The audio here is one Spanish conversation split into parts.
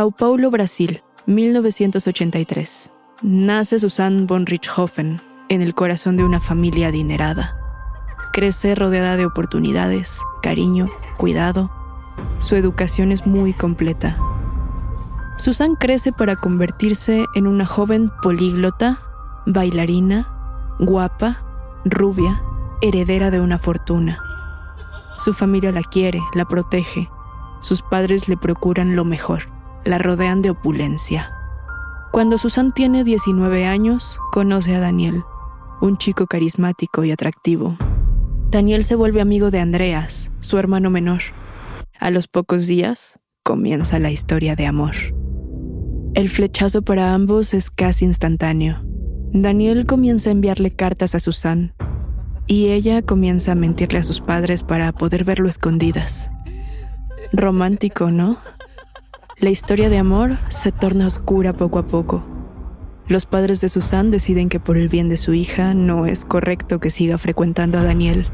Sao Paulo, Brasil, 1983. Nace Susanne von Richthofen en el corazón de una familia adinerada. Crece rodeada de oportunidades, cariño, cuidado. Su educación es muy completa. Susan crece para convertirse en una joven políglota, bailarina, guapa, rubia, heredera de una fortuna. Su familia la quiere, la protege. Sus padres le procuran lo mejor, la rodean de opulencia. Cuando Susan tiene 19 años, conoce a Daniel, un chico carismático y atractivo. Daniel se vuelve amigo de Andreas, su hermano menor. A los pocos días, comienza la historia de amor. El flechazo para ambos es casi instantáneo. Daniel comienza a enviarle cartas a Susan y ella comienza a mentirle a sus padres para poder verlo escondidas. Romántico, ¿no? La historia de amor se torna oscura poco a poco. Los padres de Susan deciden que por el bien de su hija no es correcto que siga frecuentando a Daniel.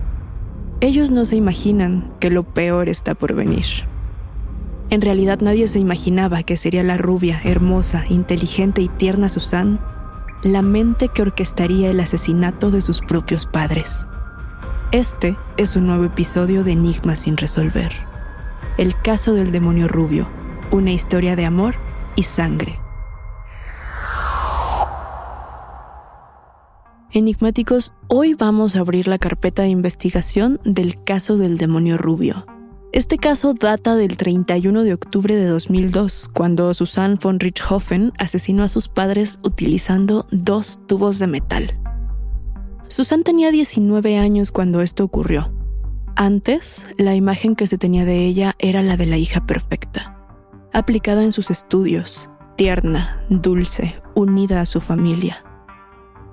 Ellos no se imaginan que lo peor está por venir. En realidad nadie se imaginaba que sería la rubia, hermosa, inteligente y tierna Susan la mente que orquestaría el asesinato de sus propios padres. Este es un nuevo episodio de Enigmas sin resolver. El caso del demonio rubio, una historia de amor y sangre. Enigmáticos, hoy vamos a abrir la carpeta de investigación del caso del demonio rubio. Este caso data del 31 de octubre de 2002, cuando Susanne von Richthofen asesinó a sus padres utilizando dos tubos de metal. Susanne tenía 19 años cuando esto ocurrió. Antes, la imagen que se tenía de ella era la de la hija perfecta, aplicada en sus estudios, tierna, dulce, unida a su familia.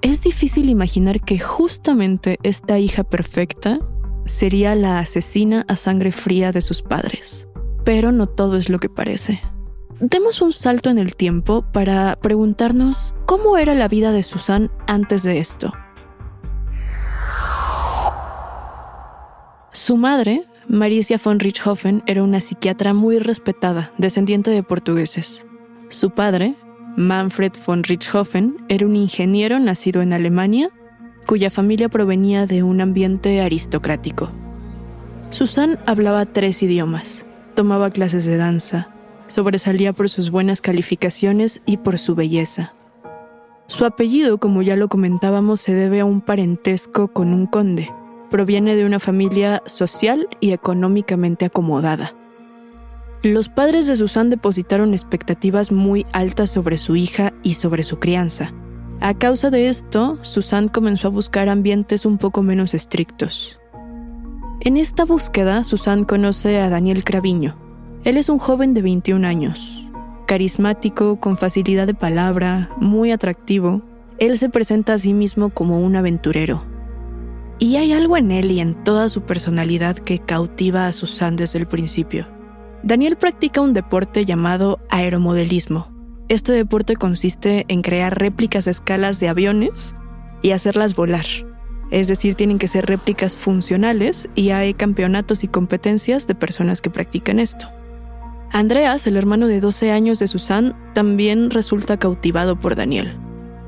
Es difícil imaginar que justamente esta hija perfecta sería la asesina a sangre fría de sus padres. Pero no todo es lo que parece. Demos un salto en el tiempo para preguntarnos cómo era la vida de Susan antes de esto. Su madre, Maricia von Richthofen, era una psiquiatra muy respetada, descendiente de portugueses. Su padre, Manfred von Richthofen, era un ingeniero nacido en Alemania cuya familia provenía de un ambiente aristocrático. Susan hablaba tres idiomas, tomaba clases de danza, Sobresalía por sus buenas calificaciones y por su belleza. Su apellido, como ya lo comentábamos, se debe a un parentesco con un conde. Proviene de una familia social y económicamente acomodada. Los padres de Susan depositaron expectativas muy altas sobre su hija y sobre su crianza. A causa de esto, Susan comenzó a buscar ambientes un poco menos estrictos. En esta búsqueda, Susan conoce a Daniel Craviño. Él es un joven de 21 años, carismático, con facilidad de palabra, muy atractivo. Él se presenta a sí mismo como un aventurero. Y hay algo en él y en toda su personalidad que cautiva a Susan desde el principio. Daniel practica un deporte llamado aeromodelismo. Este deporte consiste en crear réplicas a escalas de aviones y hacerlas volar. Es decir, tienen que ser réplicas funcionales y hay campeonatos y competencias de personas que practican esto. Andreas, el hermano de 12 años de Susan, también resulta cautivado por Daniel.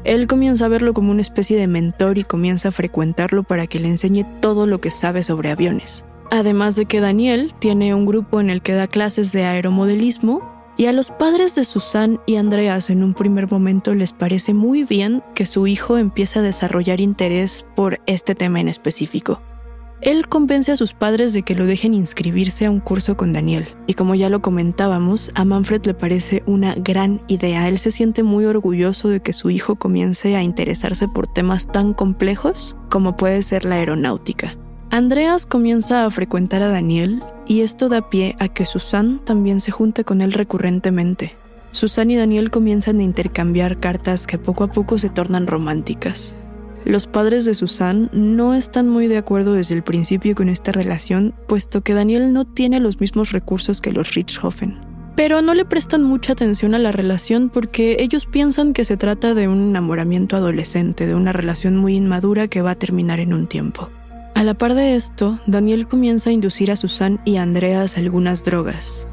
Él comienza a verlo como una especie de mentor y comienza a frecuentarlo para que le enseñe todo lo que sabe sobre aviones. Además de que Daniel tiene un grupo en el que da clases de aeromodelismo y a los padres de Susan y Andreas en un primer momento les parece muy bien que su hijo empiece a desarrollar interés por este tema en específico. Él convence a sus padres de que lo dejen inscribirse a un curso con Daniel, y como ya lo comentábamos, a Manfred le parece una gran idea. Él se siente muy orgulloso de que su hijo comience a interesarse por temas tan complejos como puede ser la aeronáutica. Andreas comienza a frecuentar a Daniel y esto da pie a que Susan también se junte con él recurrentemente. Susan y Daniel comienzan a intercambiar cartas que poco a poco se tornan románticas. Los padres de Susan no están muy de acuerdo desde el principio con esta relación, puesto que Daniel no tiene los mismos recursos que los Richthofen. Pero no le prestan mucha atención a la relación porque ellos piensan que se trata de un enamoramiento adolescente, de una relación muy inmadura que va a terminar en un tiempo. A la par de esto, Daniel comienza a inducir a Susan y a Andreas algunas drogas.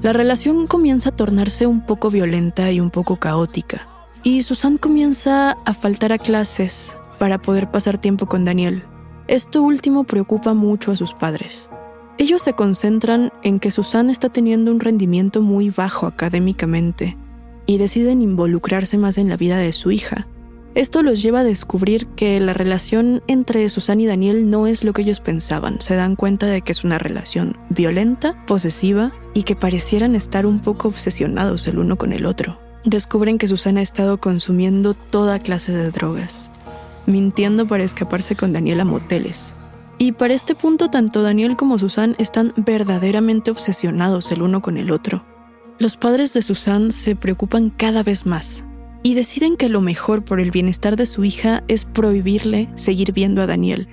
La relación comienza a tornarse un poco violenta y un poco caótica, y Susan comienza a faltar a clases para poder pasar tiempo con Daniel. Esto último preocupa mucho a sus padres. Ellos se concentran en que Susan está teniendo un rendimiento muy bajo académicamente y deciden involucrarse más en la vida de su hija, esto los lleva a descubrir que la relación entre Susan y Daniel no es lo que ellos pensaban. Se dan cuenta de que es una relación violenta, posesiva y que parecieran estar un poco obsesionados el uno con el otro. Descubren que Susan ha estado consumiendo toda clase de drogas, mintiendo para escaparse con Daniel a moteles. Y para este punto tanto Daniel como Susan están verdaderamente obsesionados el uno con el otro. Los padres de Susan se preocupan cada vez más y deciden que lo mejor por el bienestar de su hija es prohibirle seguir viendo a Daniel.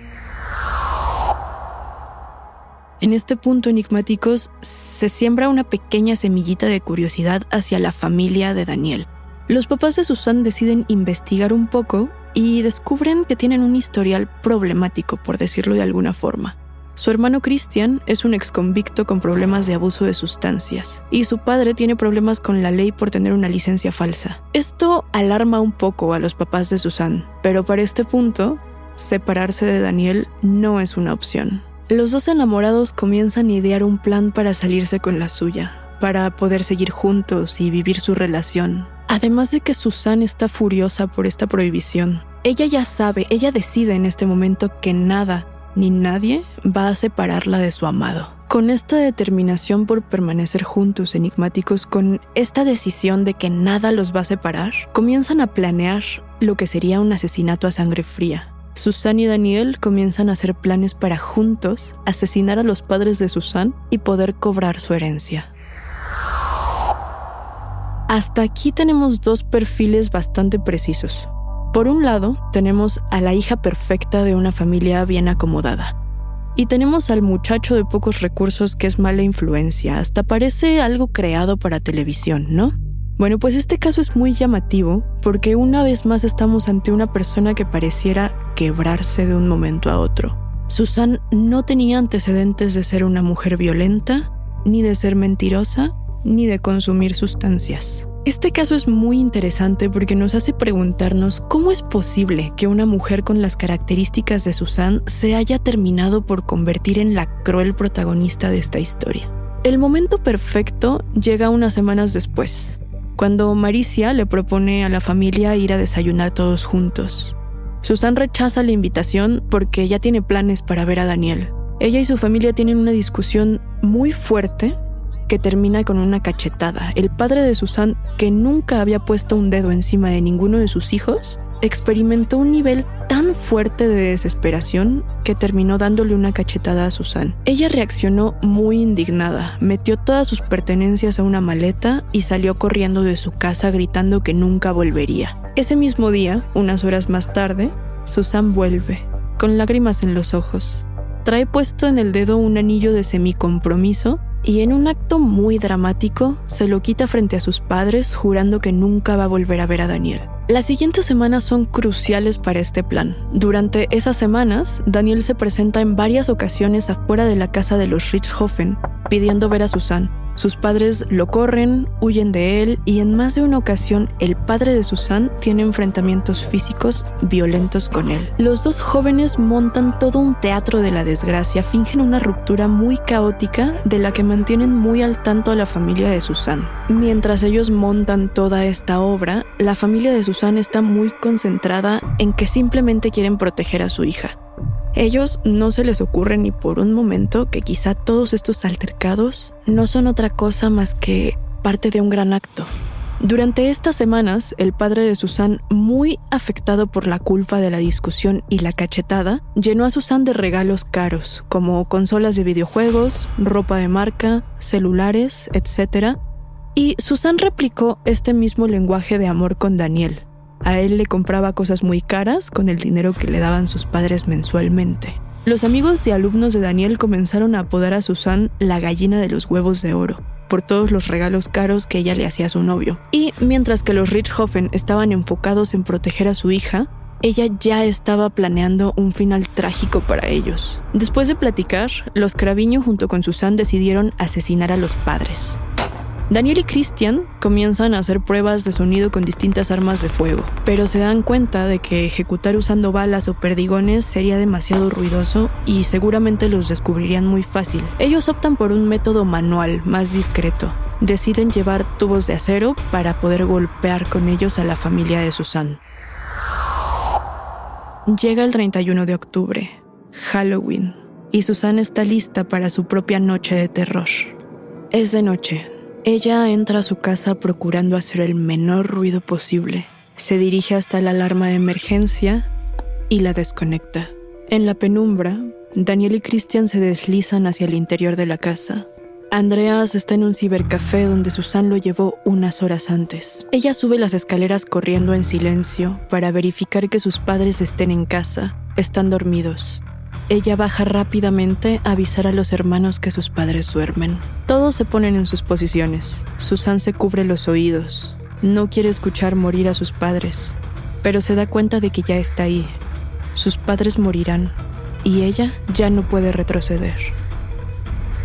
En este punto enigmáticos se siembra una pequeña semillita de curiosidad hacia la familia de Daniel. Los papás de Susan deciden investigar un poco y descubren que tienen un historial problemático, por decirlo de alguna forma. Su hermano Christian es un exconvicto con problemas de abuso de sustancias y su padre tiene problemas con la ley por tener una licencia falsa. Esto alarma un poco a los papás de Susan, pero para este punto, separarse de Daniel no es una opción. Los dos enamorados comienzan a idear un plan para salirse con la suya, para poder seguir juntos y vivir su relación. Además de que Susan está furiosa por esta prohibición, ella ya sabe, ella decide en este momento que nada ni nadie va a separarla de su amado. Con esta determinación por permanecer juntos enigmáticos, con esta decisión de que nada los va a separar, comienzan a planear lo que sería un asesinato a sangre fría. Susan y Daniel comienzan a hacer planes para juntos asesinar a los padres de Susan y poder cobrar su herencia. Hasta aquí tenemos dos perfiles bastante precisos. Por un lado, tenemos a la hija perfecta de una familia bien acomodada. Y tenemos al muchacho de pocos recursos que es mala influencia, hasta parece algo creado para televisión, ¿no? Bueno, pues este caso es muy llamativo porque una vez más estamos ante una persona que pareciera quebrarse de un momento a otro. Susan no tenía antecedentes de ser una mujer violenta, ni de ser mentirosa, ni de consumir sustancias. Este caso es muy interesante porque nos hace preguntarnos cómo es posible que una mujer con las características de Susan se haya terminado por convertir en la cruel protagonista de esta historia. El momento perfecto llega unas semanas después, cuando Maricia le propone a la familia ir a desayunar todos juntos. Susan rechaza la invitación porque ya tiene planes para ver a Daniel. Ella y su familia tienen una discusión muy fuerte que termina con una cachetada. El padre de Susan, que nunca había puesto un dedo encima de ninguno de sus hijos, experimentó un nivel tan fuerte de desesperación que terminó dándole una cachetada a Susan. Ella reaccionó muy indignada, metió todas sus pertenencias a una maleta y salió corriendo de su casa gritando que nunca volvería. Ese mismo día, unas horas más tarde, Susan vuelve, con lágrimas en los ojos. Trae puesto en el dedo un anillo de semicompromiso y en un acto muy dramático se lo quita frente a sus padres jurando que nunca va a volver a ver a Daniel. Las siguientes semanas son cruciales para este plan. Durante esas semanas, Daniel se presenta en varias ocasiones afuera de la casa de los Richthofen, pidiendo ver a Susan. Sus padres lo corren, huyen de él y en más de una ocasión el padre de Susan tiene enfrentamientos físicos violentos con él. Los dos jóvenes montan todo un teatro de la desgracia, fingen una ruptura muy caótica de la que mantienen muy al tanto a la familia de Susan. Mientras ellos montan toda esta obra, la familia de Susan está muy concentrada en que simplemente quieren proteger a su hija. Ellos no se les ocurre ni por un momento que quizá todos estos altercados no son otra cosa más que parte de un gran acto. Durante estas semanas, el padre de Susan, muy afectado por la culpa de la discusión y la cachetada, llenó a Susan de regalos caros, como consolas de videojuegos, ropa de marca, celulares, etc. Y Susan replicó este mismo lenguaje de amor con Daniel. A él le compraba cosas muy caras con el dinero que le daban sus padres mensualmente. Los amigos y alumnos de Daniel comenzaron a apodar a Susan la gallina de los huevos de oro por todos los regalos caros que ella le hacía a su novio. Y mientras que los Richthofen estaban enfocados en proteger a su hija, ella ya estaba planeando un final trágico para ellos. Después de platicar, los Craviño junto con Susan decidieron asesinar a los padres. Daniel y Christian comienzan a hacer pruebas de sonido con distintas armas de fuego, pero se dan cuenta de que ejecutar usando balas o perdigones sería demasiado ruidoso y seguramente los descubrirían muy fácil. Ellos optan por un método manual, más discreto. Deciden llevar tubos de acero para poder golpear con ellos a la familia de Susan. Llega el 31 de octubre, Halloween, y Susan está lista para su propia noche de terror. Es de noche, ella entra a su casa procurando hacer el menor ruido posible. Se dirige hasta la alarma de emergencia y la desconecta. En la penumbra, Daniel y Christian se deslizan hacia el interior de la casa. Andreas está en un cibercafé donde Susan lo llevó unas horas antes. Ella sube las escaleras corriendo en silencio para verificar que sus padres estén en casa. Están dormidos. Ella baja rápidamente a avisar a los hermanos que sus padres duermen. Todos se ponen en sus posiciones. Susan se cubre los oídos. No quiere escuchar morir a sus padres, pero se da cuenta de que ya está ahí. Sus padres morirán y ella ya no puede retroceder.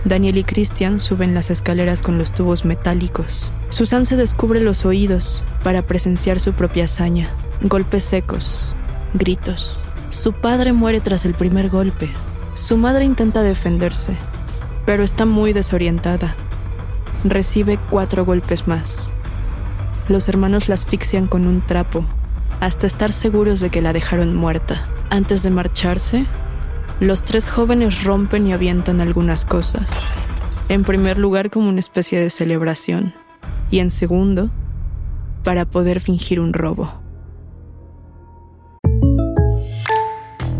Daniel y Christian suben las escaleras con los tubos metálicos. Susan se descubre los oídos para presenciar su propia hazaña. Golpes secos, gritos. Su padre muere tras el primer golpe. Su madre intenta defenderse, pero está muy desorientada. Recibe cuatro golpes más. Los hermanos la asfixian con un trapo, hasta estar seguros de que la dejaron muerta. Antes de marcharse, los tres jóvenes rompen y avientan algunas cosas. En primer lugar como una especie de celebración y en segundo, para poder fingir un robo.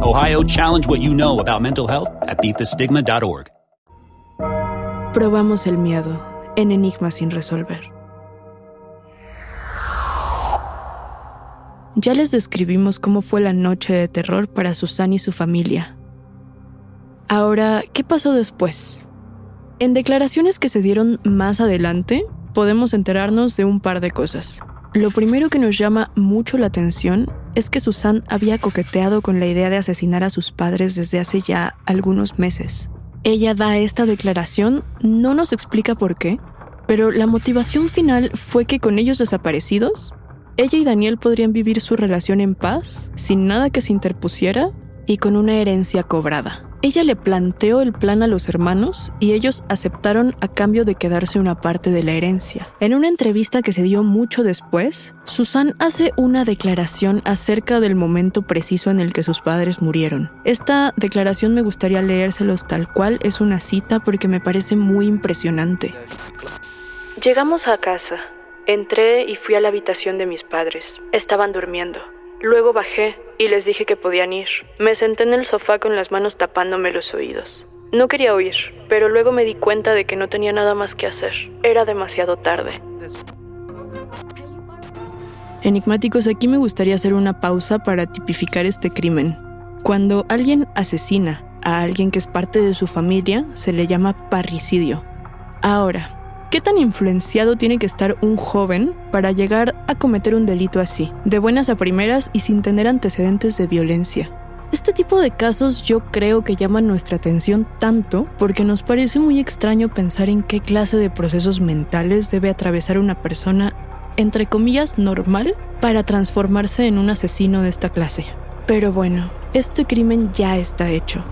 Ohio, challenge what you know about mental health at beatthestigma.org. Probamos el miedo en Enigma sin resolver. Ya les describimos cómo fue la noche de terror para Susan y su familia. Ahora, ¿qué pasó después? En declaraciones que se dieron más adelante, podemos enterarnos de un par de cosas. Lo primero que nos llama mucho la atención es que Susan había coqueteado con la idea de asesinar a sus padres desde hace ya algunos meses. Ella da esta declaración, no nos explica por qué, pero la motivación final fue que con ellos desaparecidos, ella y Daniel podrían vivir su relación en paz, sin nada que se interpusiera y con una herencia cobrada. Ella le planteó el plan a los hermanos y ellos aceptaron a cambio de quedarse una parte de la herencia. En una entrevista que se dio mucho después, Susan hace una declaración acerca del momento preciso en el que sus padres murieron. Esta declaración me gustaría leérselos tal cual, es una cita porque me parece muy impresionante. Llegamos a casa. Entré y fui a la habitación de mis padres. Estaban durmiendo. Luego bajé y les dije que podían ir. Me senté en el sofá con las manos tapándome los oídos. No quería oír, pero luego me di cuenta de que no tenía nada más que hacer. Era demasiado tarde. Enigmáticos, aquí me gustaría hacer una pausa para tipificar este crimen. Cuando alguien asesina a alguien que es parte de su familia, se le llama parricidio. Ahora, ¿Qué tan influenciado tiene que estar un joven para llegar a cometer un delito así, de buenas a primeras y sin tener antecedentes de violencia? Este tipo de casos yo creo que llaman nuestra atención tanto porque nos parece muy extraño pensar en qué clase de procesos mentales debe atravesar una persona, entre comillas, normal para transformarse en un asesino de esta clase. Pero bueno, este crimen ya está hecho.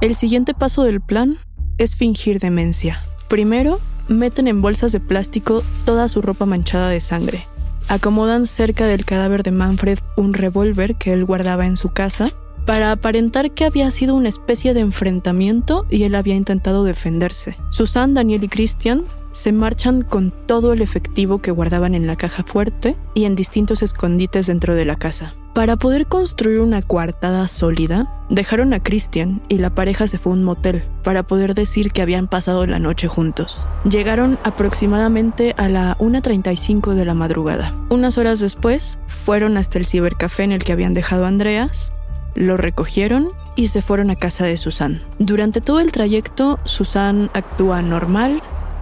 El siguiente paso del plan es fingir demencia. Primero, meten en bolsas de plástico toda su ropa manchada de sangre. Acomodan cerca del cadáver de Manfred un revólver que él guardaba en su casa para aparentar que había sido una especie de enfrentamiento y él había intentado defenderse. Susan, Daniel y Christian se marchan con todo el efectivo que guardaban en la caja fuerte y en distintos escondites dentro de la casa. Para poder construir una coartada sólida, dejaron a Christian y la pareja se fue a un motel para poder decir que habían pasado la noche juntos. Llegaron aproximadamente a la 1.35 de la madrugada. Unas horas después, fueron hasta el cibercafé en el que habían dejado a Andreas, lo recogieron y se fueron a casa de Susan. Durante todo el trayecto, Susan actúa normal,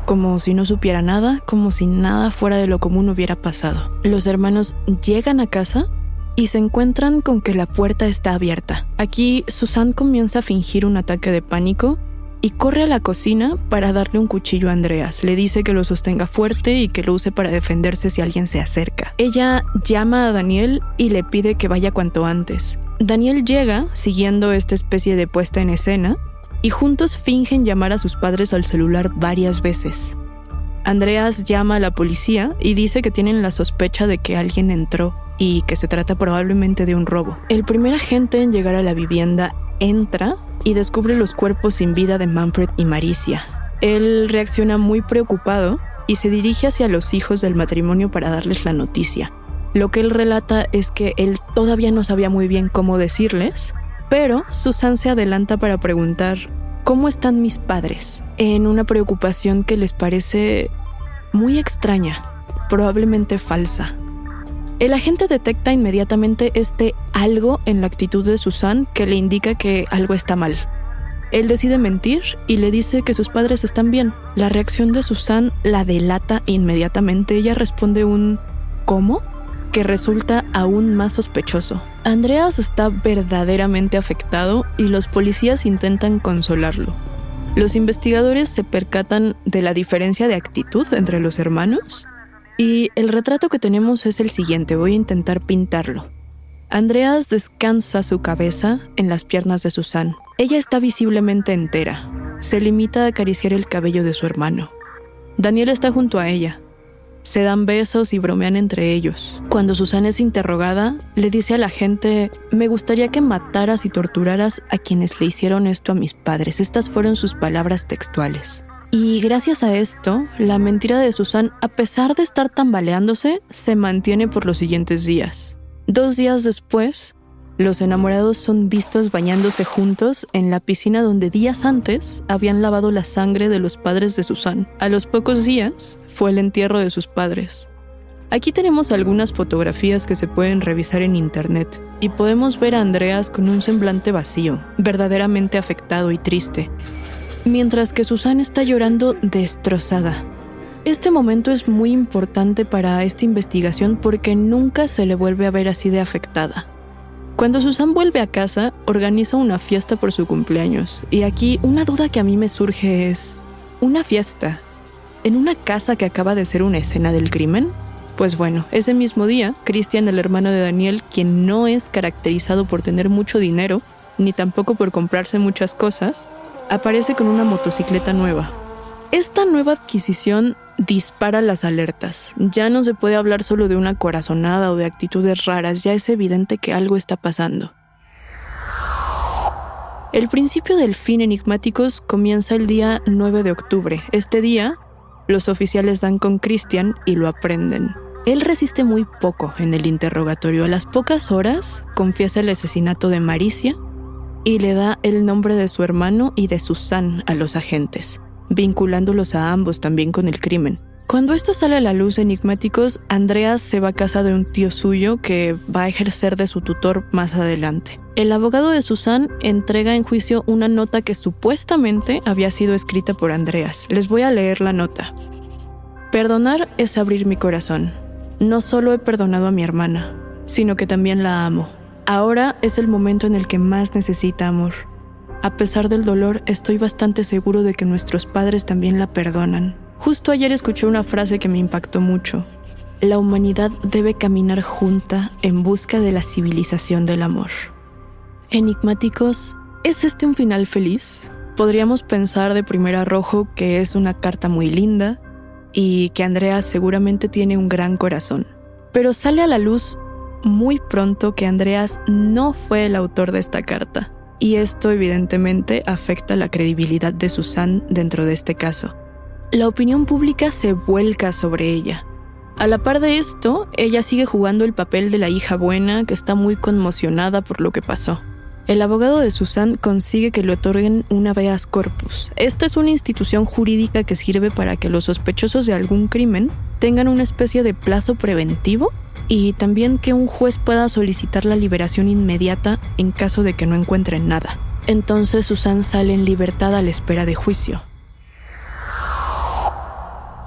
como si no supiera nada, como si nada fuera de lo común hubiera pasado. Los hermanos llegan a casa y se encuentran con que la puerta está abierta. Aquí Susan comienza a fingir un ataque de pánico y corre a la cocina para darle un cuchillo a Andreas. Le dice que lo sostenga fuerte y que lo use para defenderse si alguien se acerca. Ella llama a Daniel y le pide que vaya cuanto antes. Daniel llega siguiendo esta especie de puesta en escena y juntos fingen llamar a sus padres al celular varias veces. Andreas llama a la policía y dice que tienen la sospecha de que alguien entró y que se trata probablemente de un robo. El primer agente en llegar a la vivienda entra y descubre los cuerpos sin vida de Manfred y Maricia. Él reacciona muy preocupado y se dirige hacia los hijos del matrimonio para darles la noticia. Lo que él relata es que él todavía no sabía muy bien cómo decirles, pero Susan se adelanta para preguntar, ¿cómo están mis padres? En una preocupación que les parece muy extraña, probablemente falsa. El agente detecta inmediatamente este algo en la actitud de Susan que le indica que algo está mal. Él decide mentir y le dice que sus padres están bien. La reacción de Susan la delata inmediatamente. Ella responde un ¿cómo? Que resulta aún más sospechoso. Andreas está verdaderamente afectado y los policías intentan consolarlo. Los investigadores se percatan de la diferencia de actitud entre los hermanos y el retrato que tenemos es el siguiente, voy a intentar pintarlo. Andreas descansa su cabeza en las piernas de Susan. Ella está visiblemente entera. Se limita a acariciar el cabello de su hermano. Daniel está junto a ella. Se dan besos y bromean entre ellos. Cuando Susan es interrogada, le dice a la gente, me gustaría que mataras y torturaras a quienes le hicieron esto a mis padres. Estas fueron sus palabras textuales. Y gracias a esto, la mentira de Susan, a pesar de estar tambaleándose, se mantiene por los siguientes días. Dos días después, los enamorados son vistos bañándose juntos en la piscina donde días antes habían lavado la sangre de los padres de Susan. A los pocos días fue el entierro de sus padres. Aquí tenemos algunas fotografías que se pueden revisar en internet y podemos ver a Andreas con un semblante vacío, verdaderamente afectado y triste mientras que Susan está llorando destrozada. Este momento es muy importante para esta investigación porque nunca se le vuelve a ver así de afectada. Cuando Susan vuelve a casa, organiza una fiesta por su cumpleaños. Y aquí una duda que a mí me surge es, ¿una fiesta en una casa que acaba de ser una escena del crimen? Pues bueno, ese mismo día, Christian, el hermano de Daniel, quien no es caracterizado por tener mucho dinero, ni tampoco por comprarse muchas cosas, aparece con una motocicleta nueva. Esta nueva adquisición dispara las alertas. Ya no se puede hablar solo de una corazonada o de actitudes raras, ya es evidente que algo está pasando. El principio del fin enigmáticos comienza el día 9 de octubre. Este día, los oficiales dan con Christian y lo aprenden. Él resiste muy poco en el interrogatorio. A las pocas horas confiesa el asesinato de Maricia y le da el nombre de su hermano y de Susan a los agentes, vinculándolos a ambos también con el crimen. Cuando esto sale a la luz enigmáticos, Andreas se va a casa de un tío suyo que va a ejercer de su tutor más adelante. El abogado de Susan entrega en juicio una nota que supuestamente había sido escrita por Andreas. Les voy a leer la nota. Perdonar es abrir mi corazón. No solo he perdonado a mi hermana, sino que también la amo. Ahora es el momento en el que más necesita amor. A pesar del dolor, estoy bastante seguro de que nuestros padres también la perdonan. Justo ayer escuché una frase que me impactó mucho. La humanidad debe caminar junta en busca de la civilización del amor. Enigmáticos, ¿es este un final feliz? Podríamos pensar de primer arrojo que es una carta muy linda y que Andrea seguramente tiene un gran corazón. Pero sale a la luz muy pronto que Andreas no fue el autor de esta carta, y esto evidentemente afecta la credibilidad de Susan dentro de este caso. La opinión pública se vuelca sobre ella. A la par de esto, ella sigue jugando el papel de la hija buena que está muy conmocionada por lo que pasó. El abogado de Susan consigue que le otorguen un habeas corpus. Esta es una institución jurídica que sirve para que los sospechosos de algún crimen tengan una especie de plazo preventivo y también que un juez pueda solicitar la liberación inmediata en caso de que no encuentren nada. Entonces Susan sale en libertad a la espera de juicio.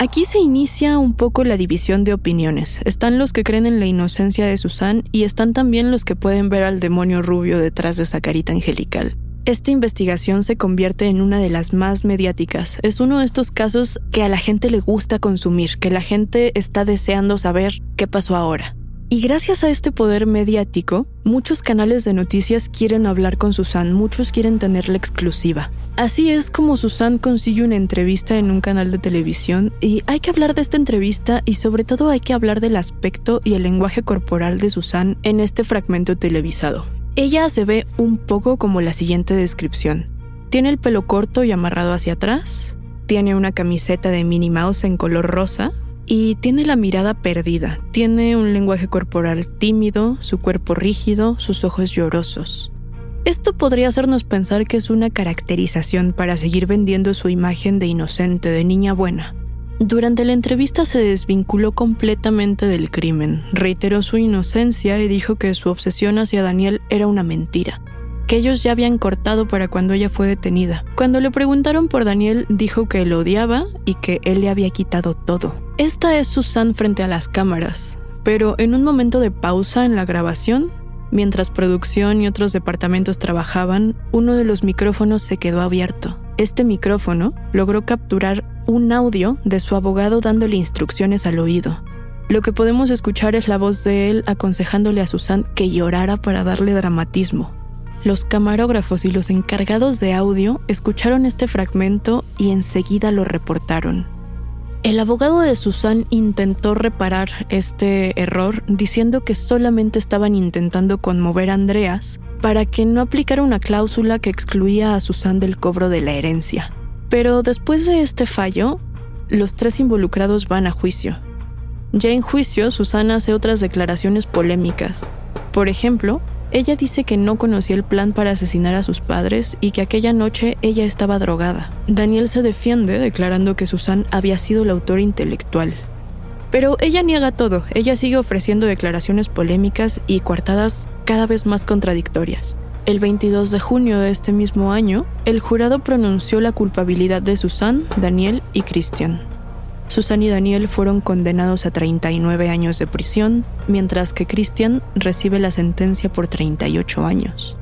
Aquí se inicia un poco la división de opiniones. Están los que creen en la inocencia de Susan y están también los que pueden ver al demonio rubio detrás de esa carita angelical. Esta investigación se convierte en una de las más mediáticas. Es uno de estos casos que a la gente le gusta consumir, que la gente está deseando saber qué pasó ahora. Y gracias a este poder mediático, muchos canales de noticias quieren hablar con Susan, muchos quieren tener la exclusiva. Así es como Susan consigue una entrevista en un canal de televisión y hay que hablar de esta entrevista y sobre todo hay que hablar del aspecto y el lenguaje corporal de Susan en este fragmento televisado. Ella se ve un poco como la siguiente descripción. Tiene el pelo corto y amarrado hacia atrás, tiene una camiseta de Minnie Mouse en color rosa, y tiene la mirada perdida, tiene un lenguaje corporal tímido, su cuerpo rígido, sus ojos llorosos. Esto podría hacernos pensar que es una caracterización para seguir vendiendo su imagen de inocente, de niña buena. Durante la entrevista se desvinculó completamente del crimen, reiteró su inocencia y dijo que su obsesión hacia Daniel era una mentira, que ellos ya habían cortado para cuando ella fue detenida. Cuando le preguntaron por Daniel, dijo que lo odiaba y que él le había quitado todo. Esta es Susan frente a las cámaras, pero en un momento de pausa en la grabación, mientras producción y otros departamentos trabajaban, uno de los micrófonos se quedó abierto. Este micrófono logró capturar un audio de su abogado dándole instrucciones al oído. Lo que podemos escuchar es la voz de él aconsejándole a Susan que llorara para darle dramatismo. Los camarógrafos y los encargados de audio escucharon este fragmento y enseguida lo reportaron. El abogado de Susan intentó reparar este error diciendo que solamente estaban intentando conmover a Andreas para que no aplicara una cláusula que excluía a Susan del cobro de la herencia. Pero después de este fallo, los tres involucrados van a juicio. Ya en juicio, Susana hace otras declaraciones polémicas. Por ejemplo, ella dice que no conocía el plan para asesinar a sus padres y que aquella noche ella estaba drogada. Daniel se defiende declarando que Susan había sido la autora intelectual. Pero ella niega todo, ella sigue ofreciendo declaraciones polémicas y coartadas cada vez más contradictorias. El 22 de junio de este mismo año, el jurado pronunció la culpabilidad de Susan, Daniel y Christian. Susan y Daniel fueron condenados a 39 años de prisión, mientras que Christian recibe la sentencia por 38 años.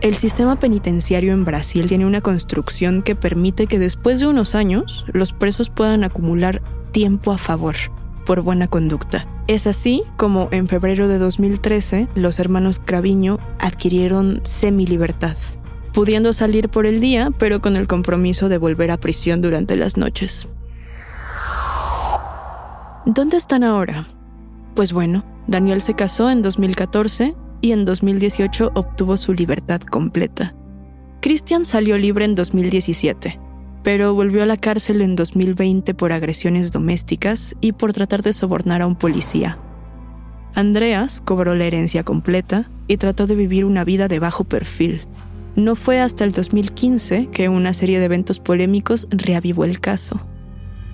El sistema penitenciario en Brasil tiene una construcción que permite que después de unos años los presos puedan acumular tiempo a favor por buena conducta. Es así como en febrero de 2013 los hermanos Craviño adquirieron semi-libertad, pudiendo salir por el día pero con el compromiso de volver a prisión durante las noches. ¿Dónde están ahora? Pues bueno, Daniel se casó en 2014 y en 2018 obtuvo su libertad completa. Christian salió libre en 2017, pero volvió a la cárcel en 2020 por agresiones domésticas y por tratar de sobornar a un policía. Andreas cobró la herencia completa y trató de vivir una vida de bajo perfil. No fue hasta el 2015 que una serie de eventos polémicos reavivó el caso.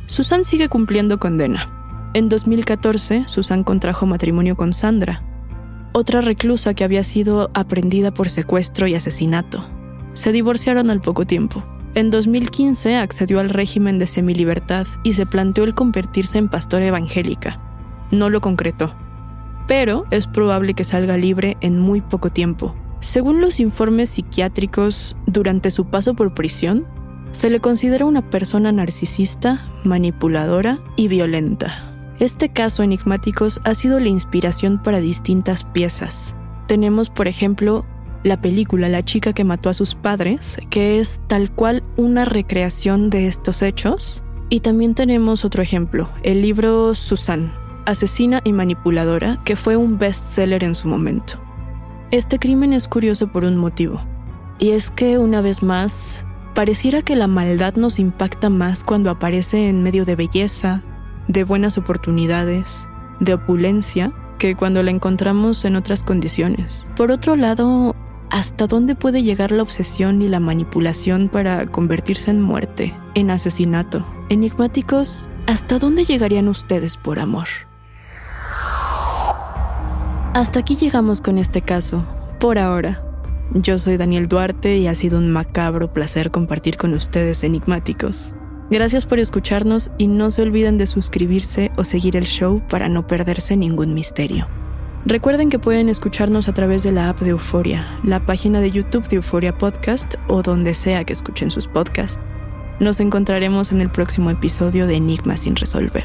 Susan sigue cumpliendo condena, en 2014, Susan contrajo matrimonio con Sandra, otra reclusa que había sido aprendida por secuestro y asesinato. Se divorciaron al poco tiempo. En 2015 accedió al régimen de semilibertad y se planteó el convertirse en pastora evangélica. No lo concretó, pero es probable que salga libre en muy poco tiempo. Según los informes psiquiátricos, durante su paso por prisión, se le considera una persona narcisista, manipuladora y violenta. Este caso enigmáticos ha sido la inspiración para distintas piezas. Tenemos, por ejemplo, la película La chica que mató a sus padres, que es tal cual una recreación de estos hechos. Y también tenemos otro ejemplo, el libro Susan, Asesina y Manipuladora, que fue un bestseller en su momento. Este crimen es curioso por un motivo, y es que una vez más, pareciera que la maldad nos impacta más cuando aparece en medio de belleza, de buenas oportunidades, de opulencia, que cuando la encontramos en otras condiciones. Por otro lado, ¿hasta dónde puede llegar la obsesión y la manipulación para convertirse en muerte, en asesinato? Enigmáticos, ¿hasta dónde llegarían ustedes por amor? Hasta aquí llegamos con este caso, por ahora. Yo soy Daniel Duarte y ha sido un macabro placer compartir con ustedes enigmáticos. Gracias por escucharnos y no se olviden de suscribirse o seguir el show para no perderse ningún misterio. Recuerden que pueden escucharnos a través de la app de Euforia, la página de YouTube de Euforia Podcast o donde sea que escuchen sus podcasts. Nos encontraremos en el próximo episodio de Enigma sin resolver.